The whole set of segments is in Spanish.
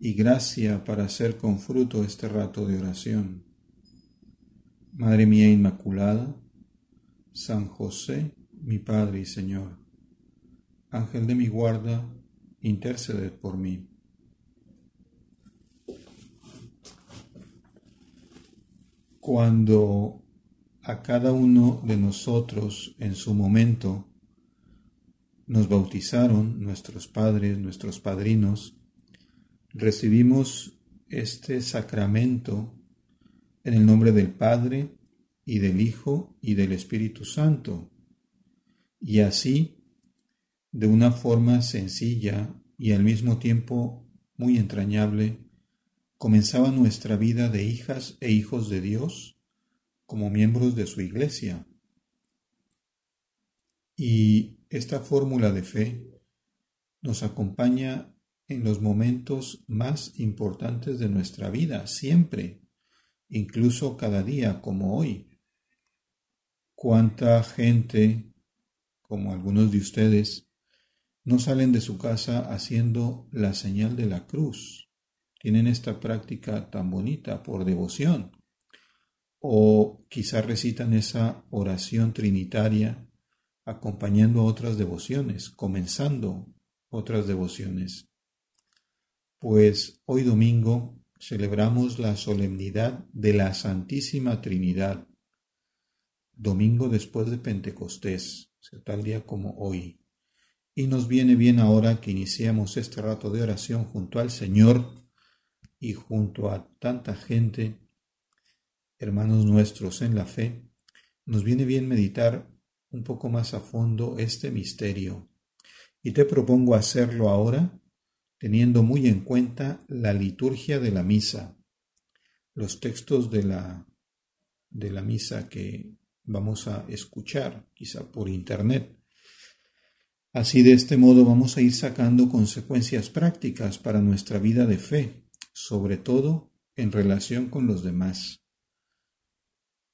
y gracia para hacer con fruto este rato de oración. Madre mía Inmaculada, San José, mi Padre y Señor, Ángel de mi guarda, interceded por mí. Cuando a cada uno de nosotros en su momento nos bautizaron nuestros padres, nuestros padrinos, recibimos este sacramento en el nombre del Padre y del Hijo y del Espíritu Santo. Y así, de una forma sencilla y al mismo tiempo muy entrañable, comenzaba nuestra vida de hijas e hijos de Dios como miembros de su iglesia. Y esta fórmula de fe nos acompaña en los momentos más importantes de nuestra vida, siempre, incluso cada día como hoy. ¿Cuánta gente, como algunos de ustedes, no salen de su casa haciendo la señal de la cruz? Tienen esta práctica tan bonita por devoción. O quizá recitan esa oración trinitaria acompañando a otras devociones, comenzando otras devociones pues hoy domingo celebramos la solemnidad de la Santísima Trinidad, domingo después de Pentecostés, tal día como hoy. Y nos viene bien ahora que iniciamos este rato de oración junto al Señor y junto a tanta gente, hermanos nuestros en la fe, nos viene bien meditar un poco más a fondo este misterio. Y te propongo hacerlo ahora teniendo muy en cuenta la liturgia de la misa, los textos de la, de la misa que vamos a escuchar, quizá por internet. Así de este modo vamos a ir sacando consecuencias prácticas para nuestra vida de fe, sobre todo en relación con los demás.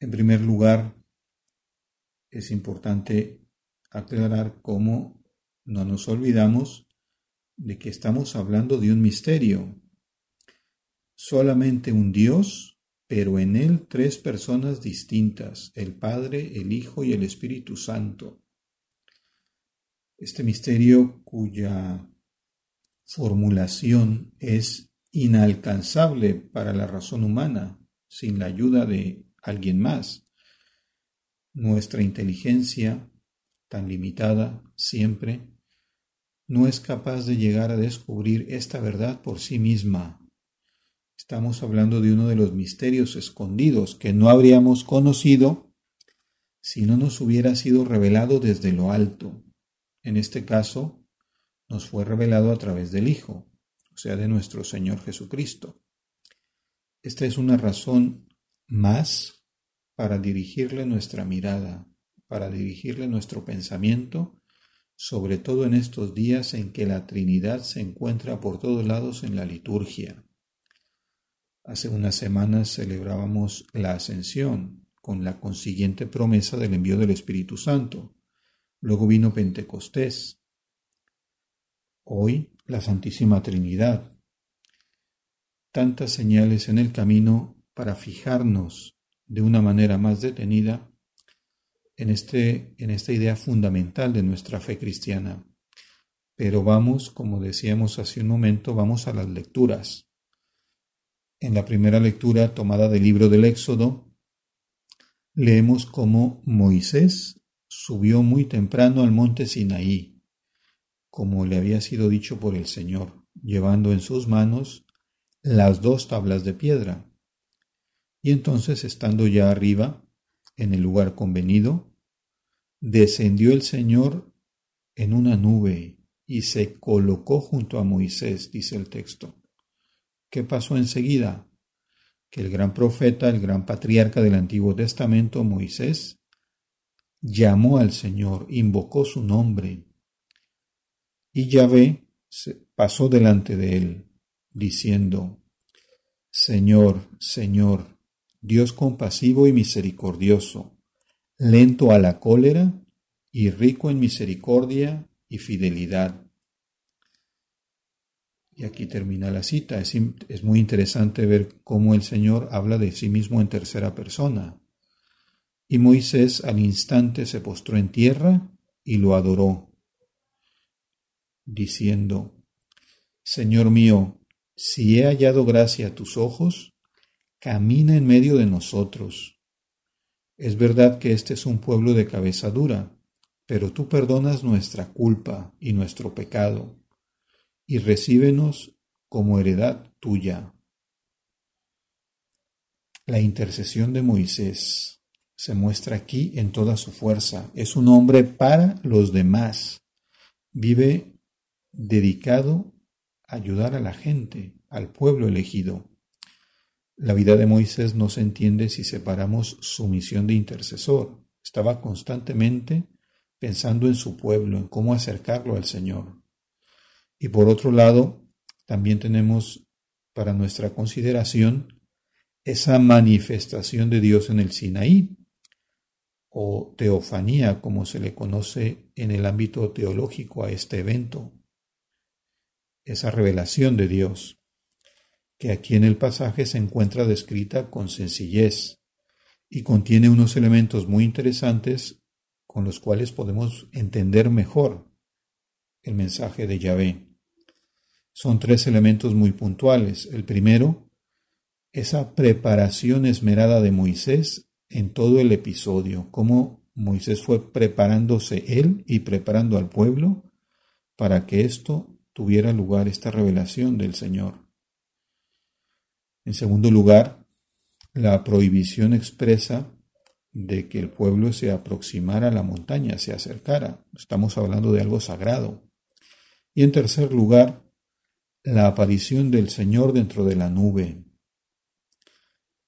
En primer lugar, es importante aclarar cómo no nos olvidamos de que estamos hablando de un misterio. Solamente un Dios, pero en él tres personas distintas, el Padre, el Hijo y el Espíritu Santo. Este misterio cuya formulación es inalcanzable para la razón humana sin la ayuda de alguien más. Nuestra inteligencia, tan limitada siempre, no es capaz de llegar a descubrir esta verdad por sí misma. Estamos hablando de uno de los misterios escondidos que no habríamos conocido si no nos hubiera sido revelado desde lo alto. En este caso, nos fue revelado a través del Hijo, o sea, de nuestro Señor Jesucristo. Esta es una razón más para dirigirle nuestra mirada, para dirigirle nuestro pensamiento sobre todo en estos días en que la Trinidad se encuentra por todos lados en la liturgia. Hace unas semanas celebrábamos la ascensión, con la consiguiente promesa del envío del Espíritu Santo. Luego vino Pentecostés. Hoy la Santísima Trinidad. Tantas señales en el camino para fijarnos de una manera más detenida en, este, en esta idea fundamental de nuestra fe cristiana. Pero vamos, como decíamos hace un momento, vamos a las lecturas. En la primera lectura tomada del libro del Éxodo, leemos cómo Moisés subió muy temprano al monte Sinaí, como le había sido dicho por el Señor, llevando en sus manos las dos tablas de piedra. Y entonces, estando ya arriba, en el lugar convenido, descendió el Señor en una nube y se colocó junto a Moisés, dice el texto. ¿Qué pasó enseguida? Que el gran profeta, el gran patriarca del Antiguo Testamento, Moisés, llamó al Señor, invocó su nombre, y Yahvé pasó delante de él, diciendo, Señor, Señor, Dios compasivo y misericordioso, lento a la cólera y rico en misericordia y fidelidad. Y aquí termina la cita. Es, muy interesante ver cómo el Señor habla de sí mismo en tercera persona. Y Moisés al instante se postró en tierra y lo adoró, diciendo, Señor mío, si he hallado gracia a tus ojos, camina en medio de nosotros. Es verdad que este es un pueblo de cabeza dura, pero tú perdonas nuestra culpa y nuestro pecado, y recíbenos como heredad tuya. La intercesión de Moisés se muestra aquí en toda su fuerza. Es un hombre para los demás. Vive dedicado a ayudar a la gente, al pueblo elegido. La vida de Moisés no se entiende si separamos su misión de intercesor. Estaba constantemente pensando en su pueblo, en cómo acercarlo al Señor. Y por otro lado, también tenemos para nuestra consideración esa manifestación de Dios en el Sinaí, o teofanía, como se le conoce en el ámbito teológico a este evento, esa revelación de Dios, que aquí en el pasaje se encuentra descrita con sencillez y contiene unos elementos muy interesantes con los cuales podemos entender mejor el mensaje de Yahvé. Son tres elementos muy puntuales. El primero, esa preparación esmerada de Moisés en todo el episodio, cómo Moisés fue preparándose él y preparando al pueblo para que esto tuviera lugar, esta revelación del Señor. En segundo lugar, la prohibición expresa de que el pueblo se aproximara a la montaña, se acercara. Estamos hablando de algo sagrado. Y en tercer lugar, la aparición del Señor dentro de la nube,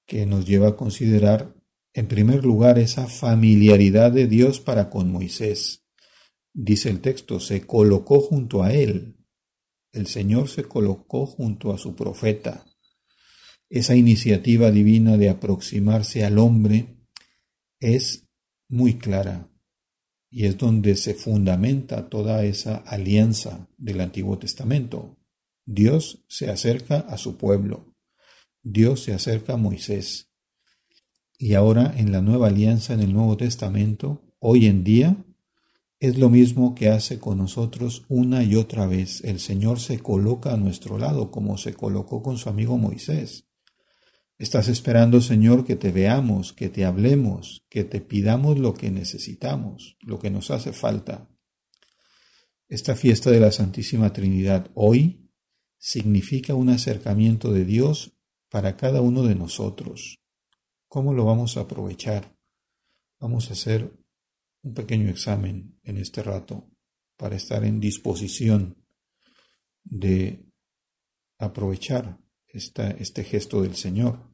que nos lleva a considerar, en primer lugar, esa familiaridad de Dios para con Moisés. Dice el texto, se colocó junto a él. El Señor se colocó junto a su profeta. Esa iniciativa divina de aproximarse al hombre es muy clara y es donde se fundamenta toda esa alianza del Antiguo Testamento. Dios se acerca a su pueblo, Dios se acerca a Moisés. Y ahora en la nueva alianza, en el Nuevo Testamento, hoy en día, es lo mismo que hace con nosotros una y otra vez. El Señor se coloca a nuestro lado como se colocó con su amigo Moisés. Estás esperando, Señor, que te veamos, que te hablemos, que te pidamos lo que necesitamos, lo que nos hace falta. Esta fiesta de la Santísima Trinidad hoy significa un acercamiento de Dios para cada uno de nosotros. ¿Cómo lo vamos a aprovechar? Vamos a hacer un pequeño examen en este rato para estar en disposición de aprovechar este gesto del Señor.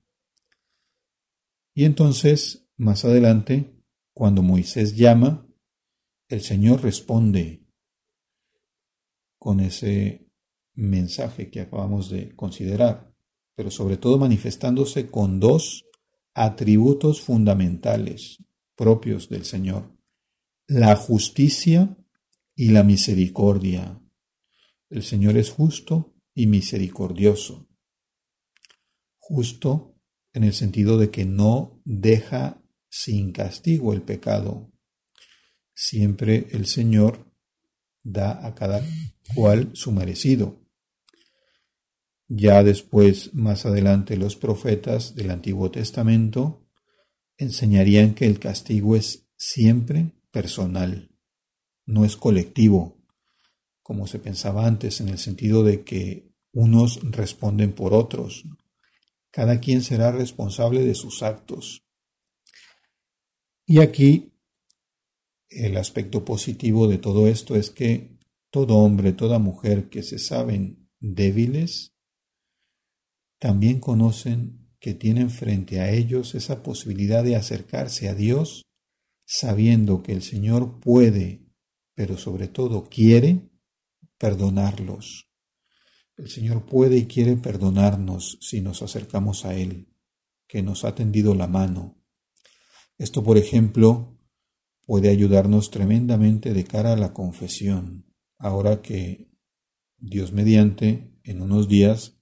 Y entonces, más adelante, cuando Moisés llama, el Señor responde con ese mensaje que acabamos de considerar, pero sobre todo manifestándose con dos atributos fundamentales propios del Señor, la justicia y la misericordia. El Señor es justo y misericordioso justo en el sentido de que no deja sin castigo el pecado. Siempre el Señor da a cada cual su merecido. Ya después, más adelante, los profetas del Antiguo Testamento enseñarían que el castigo es siempre personal, no es colectivo, como se pensaba antes, en el sentido de que unos responden por otros, cada quien será responsable de sus actos. Y aquí el aspecto positivo de todo esto es que todo hombre, toda mujer que se saben débiles, también conocen que tienen frente a ellos esa posibilidad de acercarse a Dios sabiendo que el Señor puede, pero sobre todo quiere, perdonarlos. El Señor puede y quiere perdonarnos si nos acercamos a Él, que nos ha tendido la mano. Esto, por ejemplo, puede ayudarnos tremendamente de cara a la confesión, ahora que Dios mediante, en unos días,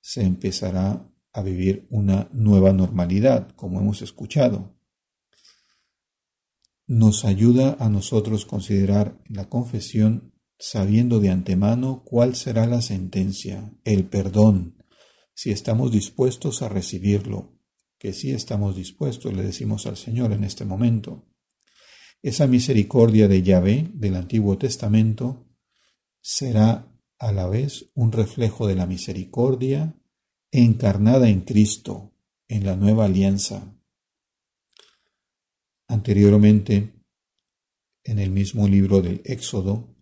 se empezará a vivir una nueva normalidad, como hemos escuchado. Nos ayuda a nosotros considerar la confesión sabiendo de antemano cuál será la sentencia, el perdón, si estamos dispuestos a recibirlo, que sí estamos dispuestos, le decimos al Señor en este momento. Esa misericordia de Yahvé del Antiguo Testamento será a la vez un reflejo de la misericordia encarnada en Cristo, en la nueva alianza. Anteriormente, en el mismo libro del Éxodo,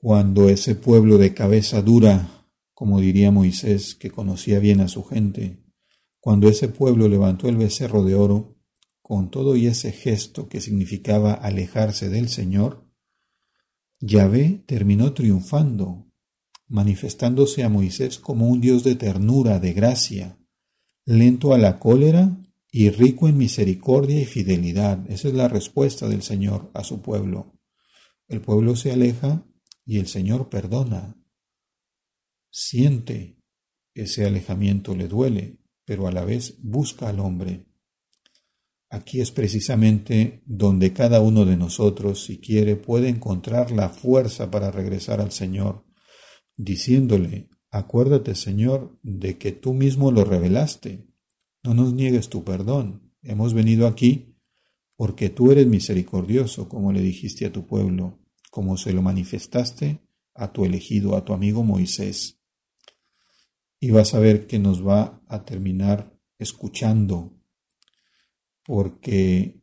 cuando ese pueblo de cabeza dura, como diría Moisés, que conocía bien a su gente, cuando ese pueblo levantó el becerro de oro, con todo y ese gesto que significaba alejarse del Señor, Yahvé terminó triunfando, manifestándose a Moisés como un Dios de ternura, de gracia, lento a la cólera y rico en misericordia y fidelidad. Esa es la respuesta del Señor a su pueblo. El pueblo se aleja y el Señor perdona. Siente ese alejamiento, le duele, pero a la vez busca al hombre. Aquí es precisamente donde cada uno de nosotros, si quiere, puede encontrar la fuerza para regresar al Señor, diciéndole, acuérdate, Señor, de que tú mismo lo revelaste. No nos niegues tu perdón. Hemos venido aquí porque tú eres misericordioso, como le dijiste a tu pueblo, como se lo manifestaste a tu elegido, a tu amigo Moisés. Y vas a ver que nos va a terminar escuchando porque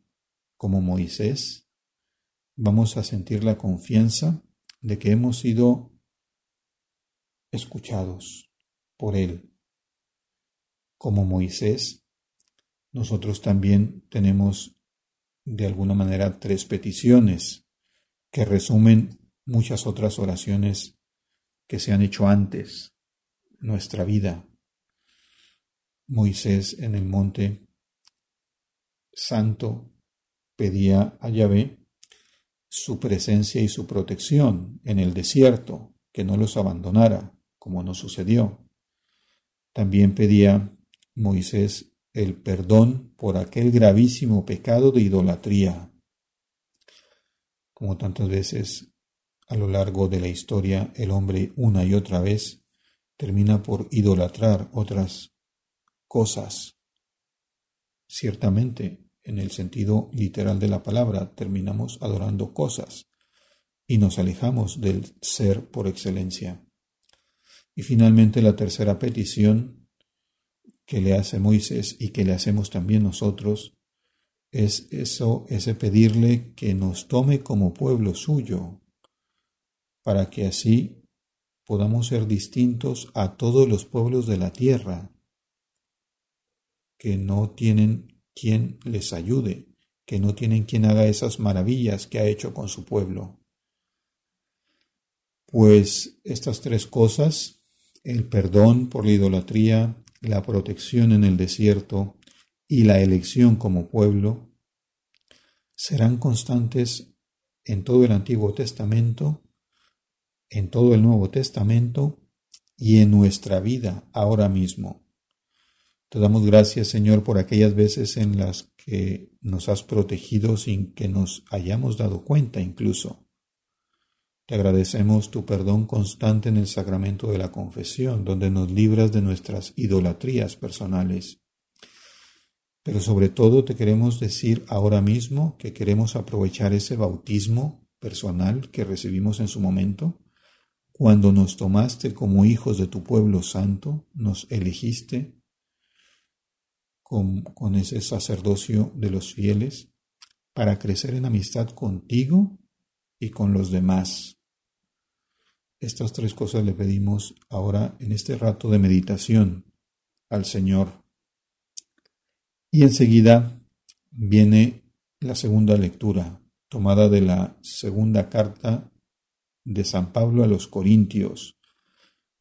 como Moisés vamos a sentir la confianza de que hemos sido escuchados por Él. Como Moisés, nosotros también tenemos de alguna manera tres peticiones que resumen muchas otras oraciones que se han hecho antes nuestra vida. Moisés en el monte santo pedía a Yahvé su presencia y su protección en el desierto, que no los abandonara, como no sucedió. También pedía Moisés el perdón por aquel gravísimo pecado de idolatría. Como tantas veces a lo largo de la historia el hombre una y otra vez termina por idolatrar otras cosas. Ciertamente en el sentido literal de la palabra, terminamos adorando cosas y nos alejamos del ser por excelencia. Y finalmente la tercera petición que le hace Moisés y que le hacemos también nosotros es eso, ese pedirle que nos tome como pueblo suyo, para que así podamos ser distintos a todos los pueblos de la tierra, que no tienen quien les ayude, que no tienen quien haga esas maravillas que ha hecho con su pueblo. Pues estas tres cosas, el perdón por la idolatría, la protección en el desierto y la elección como pueblo, serán constantes en todo el Antiguo Testamento, en todo el Nuevo Testamento y en nuestra vida ahora mismo. Te damos gracias, Señor, por aquellas veces en las que nos has protegido sin que nos hayamos dado cuenta incluso. Te agradecemos tu perdón constante en el sacramento de la confesión, donde nos libras de nuestras idolatrías personales. Pero sobre todo te queremos decir ahora mismo que queremos aprovechar ese bautismo personal que recibimos en su momento, cuando nos tomaste como hijos de tu pueblo santo, nos elegiste con, ese sacerdocio de los fieles para crecer en amistad contigo y con los demás. Estas tres cosas le pedimos ahora en este rato de meditación al Señor. Y enseguida viene la segunda lectura, tomada de la segunda carta de San Pablo a los Corintios,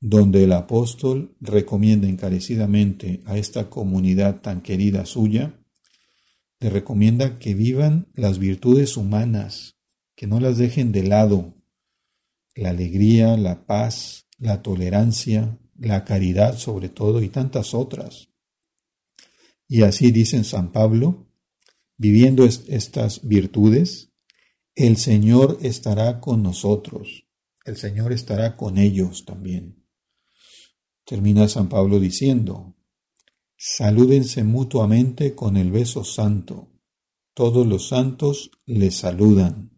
donde el apóstol recomienda encarecidamente a esta comunidad tan querida suya, le recomienda que vivan las virtudes humanas, que no las dejen de lado, la alegría, la paz, la tolerancia, la caridad sobre todo y tantas otras. Y así dice San Pablo, viviendo estas virtudes, el Señor estará con nosotros, el Señor estará con ellos también. Termina San Pablo diciendo, salúdense mutuamente con el beso santo, todos los santos les saludan.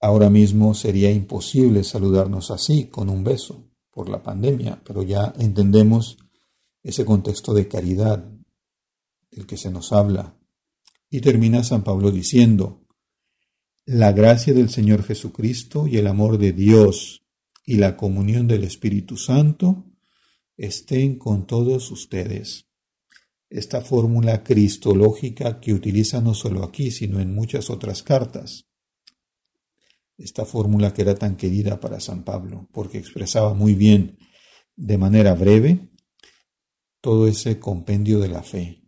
Ahora mismo sería imposible saludarnos así, con un beso, por la pandemia, pero ya entendemos ese contexto de caridad del que se nos habla. Y termina San Pablo diciendo, la gracia del Señor Jesucristo y el amor de Dios y la comunión del Espíritu Santo estén con todos ustedes. Esta fórmula cristológica que utiliza no solo aquí, sino en muchas otras cartas esta fórmula que era tan querida para San Pablo, porque expresaba muy bien, de manera breve, todo ese compendio de la fe.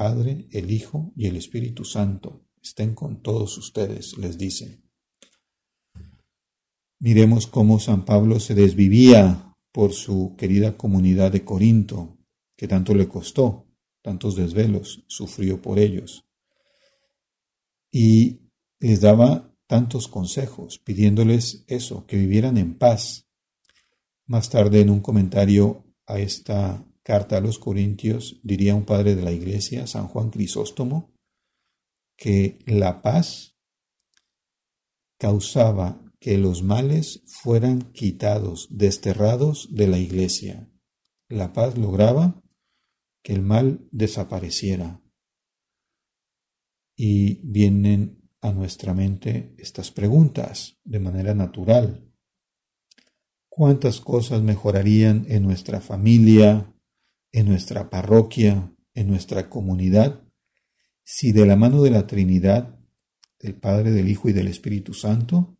Padre, el Hijo y el Espíritu Santo estén con todos ustedes, les dice. Miremos cómo San Pablo se desvivía por su querida comunidad de Corinto, que tanto le costó, tantos desvelos sufrió por ellos. Y les daba tantos consejos, pidiéndoles eso, que vivieran en paz. Más tarde, en un comentario a esta carta a los Corintios, diría un padre de la iglesia, San Juan Crisóstomo, que la paz causaba que los males fueran quitados, desterrados de la iglesia. La paz lograba que el mal desapareciera. Y vienen a nuestra mente estas preguntas de manera natural. ¿Cuántas cosas mejorarían en nuestra familia, en nuestra parroquia, en nuestra comunidad, si de la mano de la Trinidad, del Padre, del Hijo y del Espíritu Santo,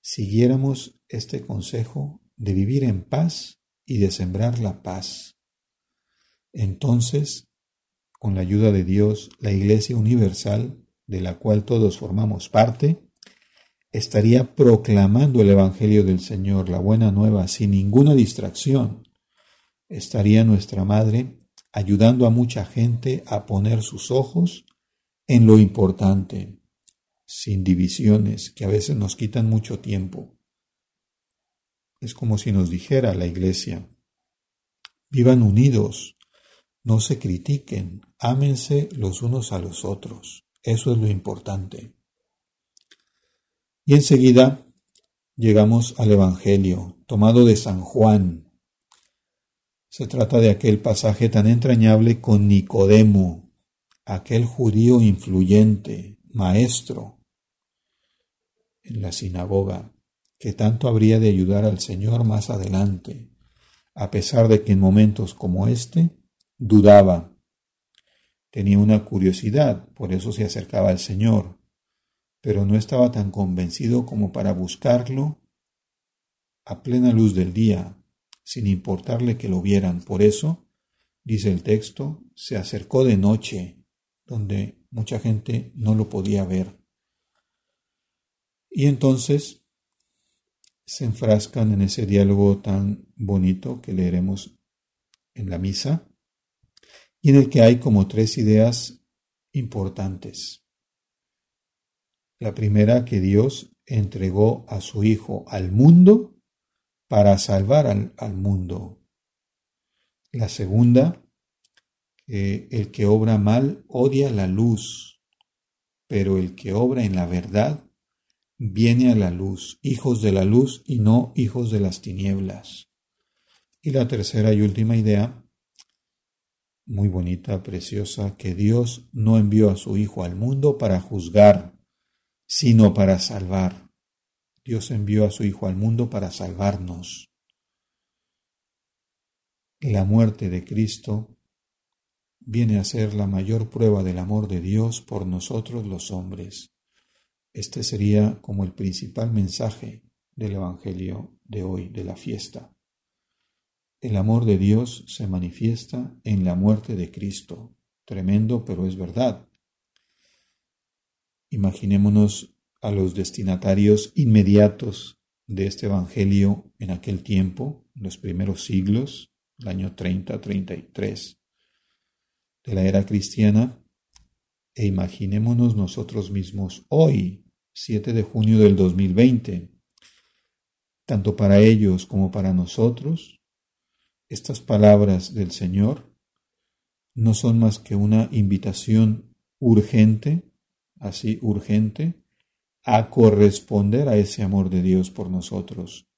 siguiéramos este consejo de vivir en paz y de sembrar la paz? Entonces, con la ayuda de Dios, la Iglesia Universal de la cual todos formamos parte, estaría proclamando el Evangelio del Señor, la buena nueva, sin ninguna distracción. Estaría nuestra Madre ayudando a mucha gente a poner sus ojos en lo importante, sin divisiones que a veces nos quitan mucho tiempo. Es como si nos dijera la Iglesia, vivan unidos, no se critiquen, ámense los unos a los otros. Eso es lo importante. Y enseguida llegamos al Evangelio, tomado de San Juan. Se trata de aquel pasaje tan entrañable con Nicodemo, aquel judío influyente, maestro en la sinagoga, que tanto habría de ayudar al Señor más adelante, a pesar de que en momentos como este dudaba. Tenía una curiosidad, por eso se acercaba al Señor, pero no estaba tan convencido como para buscarlo a plena luz del día, sin importarle que lo vieran. Por eso, dice el texto, se acercó de noche, donde mucha gente no lo podía ver. Y entonces se enfrascan en ese diálogo tan bonito que leeremos en la misa, y en el que hay como tres ideas importantes. La primera, que Dios entregó a su Hijo al mundo para salvar al, al mundo. La segunda, que el que obra mal odia la luz, pero el que obra en la verdad viene a la luz, hijos de la luz y no hijos de las tinieblas. Y la tercera y última idea, muy bonita, preciosa, que Dios no envió a su Hijo al mundo para juzgar, sino para salvar. Dios envió a su Hijo al mundo para salvarnos. La muerte de Cristo viene a ser la mayor prueba del amor de Dios por nosotros los hombres. Este sería como el principal mensaje del Evangelio de hoy, de la fiesta. El amor de Dios se manifiesta en la muerte de Cristo. Tremendo, pero es verdad. Imaginémonos a los destinatarios inmediatos de este Evangelio en aquel tiempo, en los primeros siglos, el año 30-33 de la era cristiana, e imaginémonos nosotros mismos hoy, 7 de junio del 2020, tanto para ellos como para nosotros, estas palabras del Señor no son más que una invitación urgente, así urgente, a corresponder a ese amor de Dios por nosotros,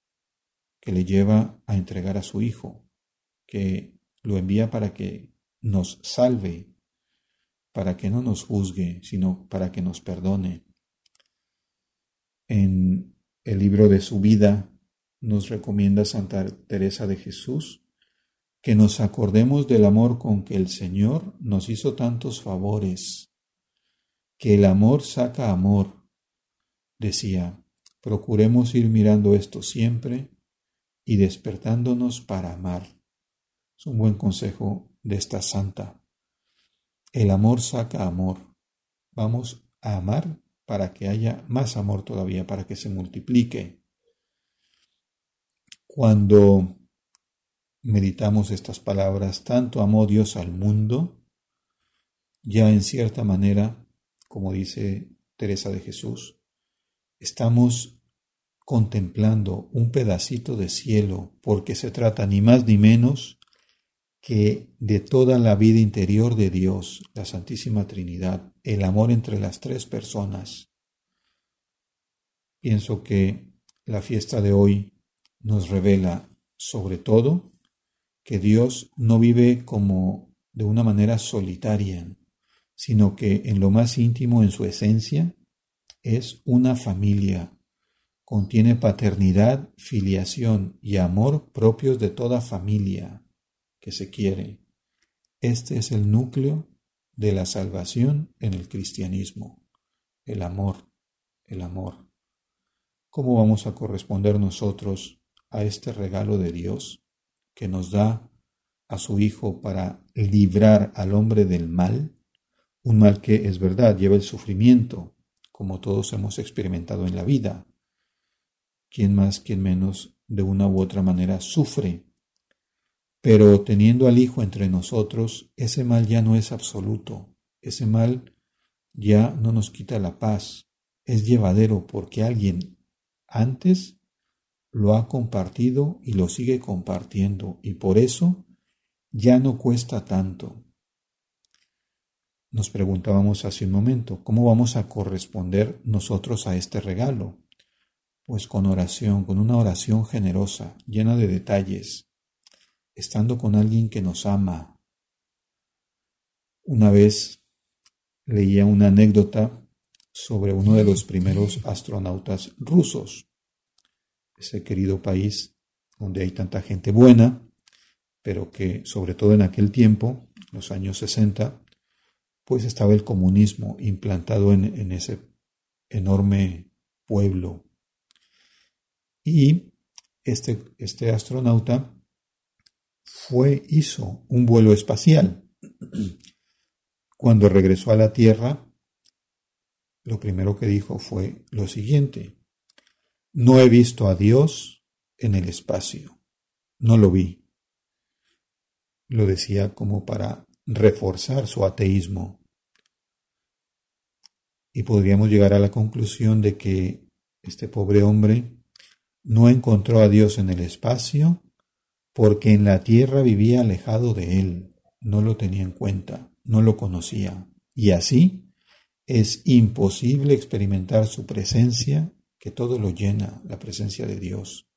que le lleva a entregar a su Hijo, que lo envía para que nos salve, para que no nos juzgue, sino para que nos perdone. En el libro de su vida nos recomienda Santa Teresa de Jesús que nos acordemos del amor con que el Señor nos hizo tantos favores, que el amor saca amor, decía, procuremos ir mirando esto siempre y despertándonos para amar. Es un buen consejo de esta santa. El amor saca amor. Vamos a amar para que haya más amor todavía, para que se multiplique. Cuando meditamos estas palabras, tanto amó Dios al mundo, ya en cierta manera, como dice Teresa de Jesús, estamos contemplando un pedacito de cielo, porque se trata ni más ni menos que de toda la vida interior de Dios, la Santísima Trinidad, el amor entre las tres personas. Pienso que la fiesta de hoy nos revela sobre todo que Dios no vive como de una manera solitaria, sino que en lo más íntimo, en su esencia, es una familia, contiene paternidad, filiación y amor propios de toda familia que se quiere. Este es el núcleo de la salvación en el cristianismo, el amor, el amor. ¿Cómo vamos a corresponder nosotros a este regalo de Dios que nos da a su Hijo para librar al hombre del mal? Un mal que es verdad, lleva el sufrimiento, como todos hemos experimentado en la vida. Quien más, quien menos, de una u otra manera sufre. Pero teniendo al Hijo entre nosotros, ese mal ya no es absoluto, ese mal ya no nos quita la paz, es llevadero porque alguien antes lo ha compartido y lo sigue compartiendo y por eso ya no cuesta tanto. Nos preguntábamos hace un momento, ¿cómo vamos a corresponder nosotros a este regalo? Pues con oración, con una oración generosa, llena de detalles, estando con alguien que nos ama. Una vez leía una anécdota sobre uno de los primeros astronautas rusos, ese querido país donde hay tanta gente buena, pero que sobre todo en aquel tiempo, los años 60, pues estaba el comunismo implantado en, ese enorme pueblo. Y este, este astronauta fue, hizo un vuelo espacial. Cuando regresó a la Tierra, lo primero que dijo fue lo siguiente, no he visto a Dios en el espacio, no lo vi. Lo decía como para reforzar su ateísmo y podríamos llegar a la conclusión de que este pobre hombre no encontró a Dios en el espacio porque en la tierra vivía alejado de él, no lo tenía en cuenta, no lo conocía, y así es imposible experimentar su presencia, que todo lo llena, la presencia de Dios.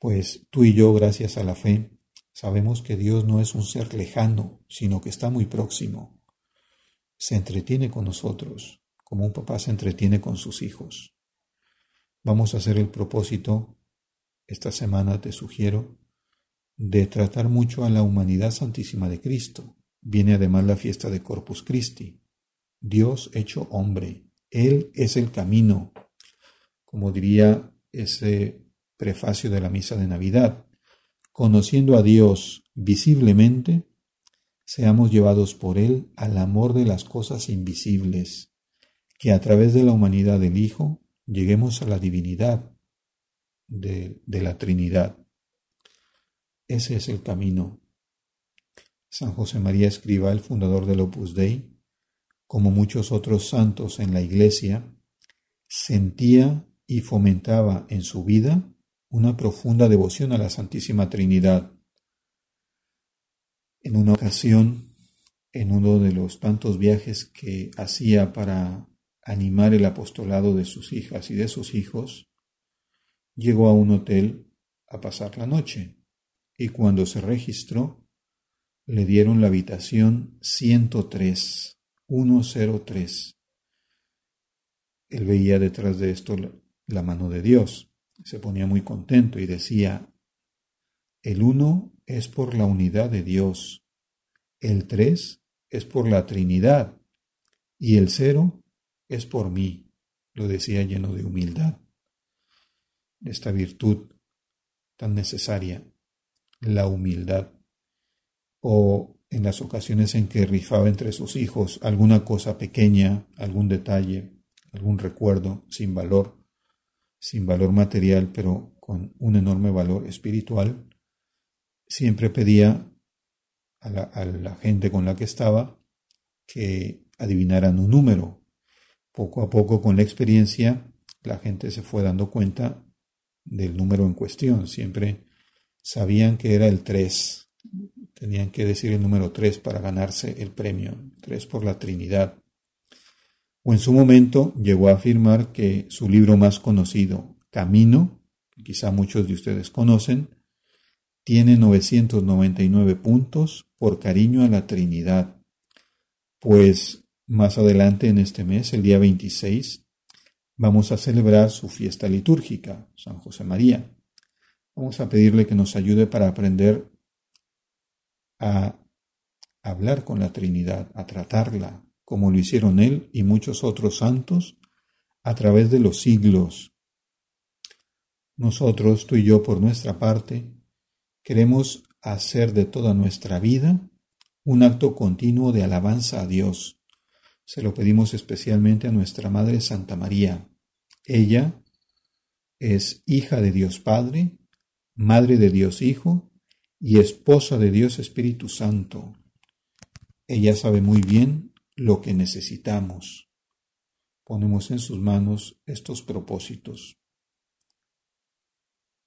Pues tú y yo, gracias a la fe, sabemos que Dios no es un ser lejano, sino que está muy próximo, se entretiene con nosotros, como un papá se entretiene con sus hijos. vamos a hacer el propósito, esta semana te sugiero, de tratar mucho a la humanidad santísima de Cristo. Viene además la fiesta de Corpus Christi, Dios hecho hombre. Él es el camino, como diría ese prefacio de la misa de Navidad. Conociendo a Dios visiblemente, seamos llevados por Él al amor de las cosas invisibles, que a través de la humanidad del Hijo lleguemos a la divinidad de, la Trinidad. Ese es el camino. San José María Escriba, el fundador del Opus Dei, como muchos otros santos en la Iglesia, sentía y fomentaba en su vida una profunda devoción a la Santísima Trinidad. En una ocasión, en uno de los tantos viajes que hacía para animar el apostolado de sus hijas y de sus hijos, llegó a un hotel a pasar la noche y cuando se registró le dieron la habitación 103, 103. Él veía detrás de esto la mano de Dios, se ponía muy contento y decía, el uno es por la unidad de Dios, el tres es por la Trinidad. Y el cero es por mí, lo decía lleno de humildad. Esta virtud tan necesaria, la humildad, o en las ocasiones en que rifaba entre sus hijos alguna cosa pequeña, algún detalle, algún recuerdo sin valor, sin valor material, pero con un enorme valor espiritual, siempre pedía a la, gente con la que estaba que adivinaran un número, poco a poco, con la experiencia, la gente se fue dando cuenta del número en cuestión. Siempre sabían que era el 3. Tenían que decir el número 3 para ganarse el premio. 3 por la Trinidad. O en su momento llegó a afirmar que su libro más conocido, Camino, que quizá muchos de ustedes conocen, tiene 999 puntos por cariño a la Trinidad. Pues más adelante en este mes, el día 26, vamos a celebrar su fiesta litúrgica, San José María. Vamos a pedirle que nos ayude para aprender a hablar con la Trinidad, a tratarla, como lo hicieron él y muchos otros santos a través de los siglos. Nosotros, tú y yo, por nuestra parte, queremos hacer de toda nuestra vida un acto continuo de alabanza a Dios, se lo pedimos especialmente a nuestra Madre Santa María. Ella es hija de Dios Padre, madre de Dios Hijo y esposa de Dios Espíritu Santo. Ella sabe muy bien lo que necesitamos. Ponemos en sus manos estos propósitos.